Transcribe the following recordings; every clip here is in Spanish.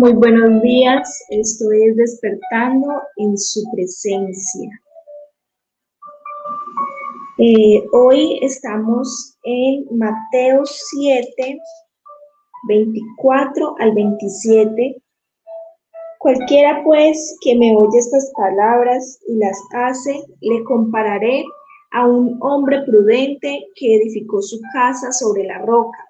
Muy buenos días, esto es despertando en su presencia. Eh, hoy estamos en Mateo 7, 24 al 27. Cualquiera pues que me oye estas palabras y las hace, le compararé a un hombre prudente que edificó su casa sobre la roca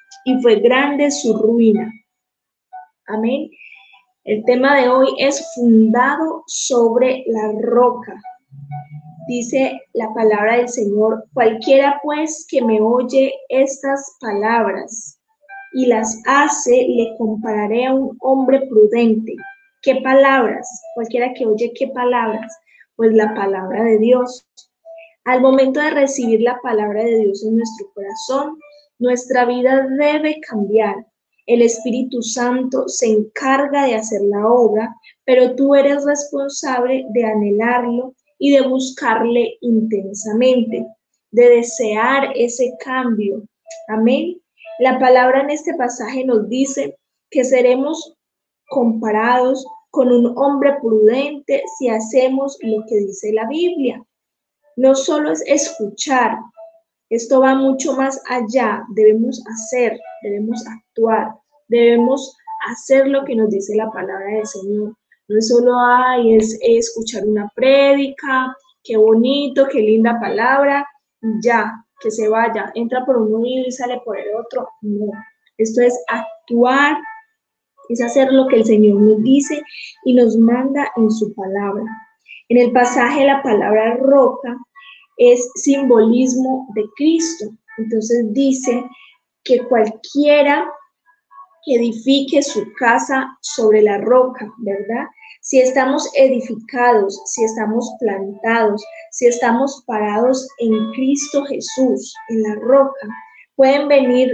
y fue grande su ruina. Amén. El tema de hoy es fundado sobre la roca. Dice la palabra del Señor, cualquiera pues que me oye estas palabras y las hace, le compararé a un hombre prudente. ¿Qué palabras? Cualquiera que oye qué palabras, pues la palabra de Dios. Al momento de recibir la palabra de Dios en nuestro corazón, nuestra vida debe cambiar. El Espíritu Santo se encarga de hacer la obra, pero tú eres responsable de anhelarlo y de buscarle intensamente, de desear ese cambio. Amén. La palabra en este pasaje nos dice que seremos comparados con un hombre prudente si hacemos lo que dice la Biblia. No solo es escuchar, esto va mucho más allá. Debemos hacer, debemos actuar, debemos hacer lo que nos dice la palabra del Señor. No es solo, ay, es, escuchar una prédica, qué bonito, qué linda palabra, ya, que se vaya, entra por un oído y sale por el otro. No, esto es actuar, es hacer lo que el Señor nos dice y nos manda en su palabra. En el pasaje la palabra roca es simbolismo de Cristo. Entonces dice que cualquiera que edifique su casa sobre la roca, ¿verdad? Si estamos edificados, si estamos plantados, si estamos parados en Cristo Jesús, en la roca, pueden venir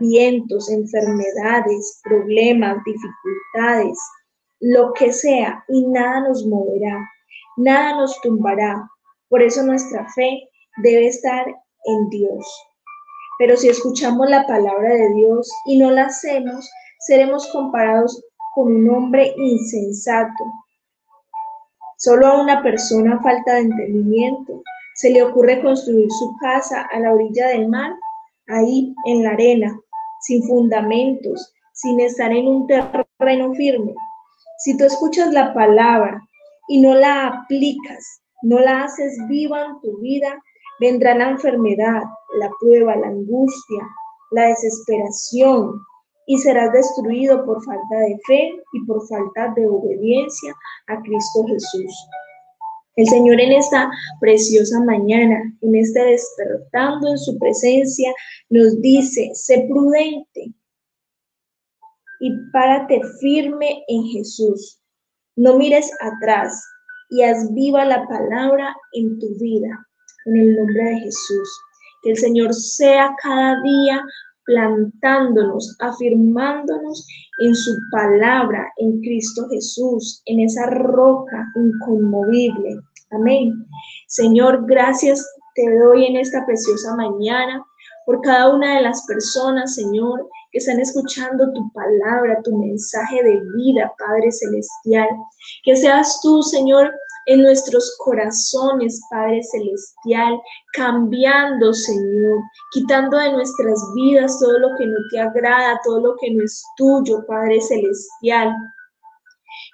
vientos, enfermedades, problemas, dificultades, lo que sea, y nada nos moverá, nada nos tumbará, por eso nuestra fe debe estar en Dios. Pero si escuchamos la palabra de Dios y no la hacemos, seremos comparados con un hombre insensato. Solo a una persona falta de entendimiento se le ocurre construir su casa a la orilla del mar, ahí en la arena, sin fundamentos, sin estar en un terreno firme. Si tú escuchas la palabra y no la aplicas, no la haces viva en tu vida, vendrá la enfermedad, la prueba, la angustia, la desesperación y serás destruido por falta de fe y por falta de obediencia a Cristo Jesús. El Señor en esta preciosa mañana, en este despertando en su presencia, nos dice, sé prudente y párate firme en Jesús. No mires atrás, y haz viva la palabra en tu vida, en el nombre de Jesús. Que el Señor sea cada día plantándonos, afirmándonos en su palabra, en Cristo Jesús, en esa roca inconmovible. Amén. Señor, gracias te doy en esta preciosa mañana por cada una de las personas, Señor, que están escuchando tu palabra, tu mensaje de vida, Padre Celestial. Que seas tú, Señor, en nuestros corazones, Padre Celestial, cambiando, Señor, quitando de nuestras vidas todo lo que no te agrada, todo lo que no es tuyo, Padre Celestial.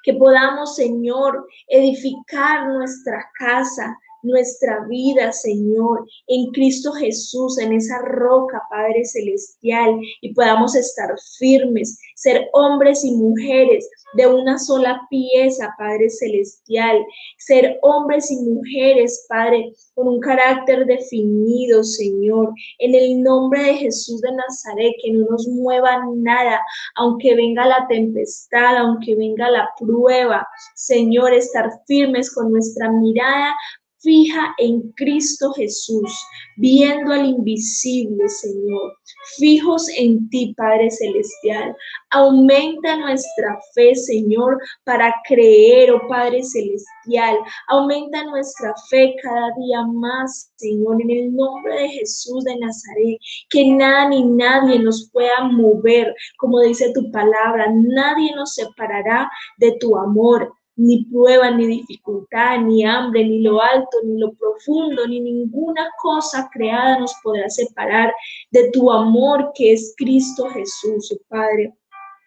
Que podamos, Señor, edificar nuestra casa nuestra vida, Señor, en Cristo Jesús, en esa roca, Padre Celestial, y podamos estar firmes, ser hombres y mujeres de una sola pieza, Padre Celestial, ser hombres y mujeres, Padre, con un carácter definido, Señor, en el nombre de Jesús de Nazaret, que no nos mueva nada, aunque venga la tempestad, aunque venga la prueba, Señor, estar firmes con nuestra mirada fija en Cristo Jesús, viendo al invisible, Señor, fijos en ti, Padre Celestial. Aumenta nuestra fe, Señor, para creer, oh Padre Celestial. Aumenta nuestra fe cada día más, Señor, en el nombre de Jesús de Nazaret. Que nada ni nadie nos pueda mover, como dice tu palabra. Nadie nos separará de tu amor ni prueba, ni dificultad, ni hambre, ni lo alto, ni lo profundo, ni ninguna cosa creada nos podrá separar de tu amor que es Cristo Jesús, oh Padre.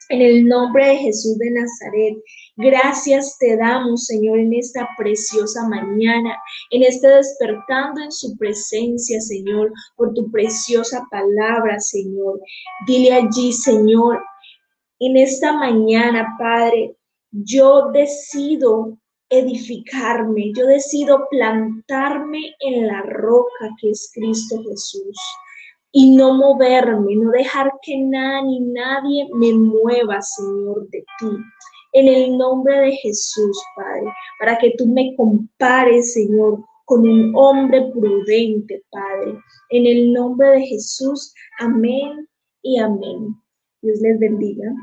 En el nombre de Jesús de Nazaret, gracias te damos, Señor, en esta preciosa mañana, en este despertando en su presencia, Señor, por tu preciosa palabra, Señor. Dile allí, Señor, en esta mañana, Padre, yo decido edificarme, yo decido plantarme en la roca que es Cristo Jesús y no moverme, no dejar que nada ni nadie me mueva, Señor, de ti. En el nombre de Jesús, Padre, para que tú me compares, Señor, con un hombre prudente, Padre. En el nombre de Jesús, amén y amén. Dios les bendiga.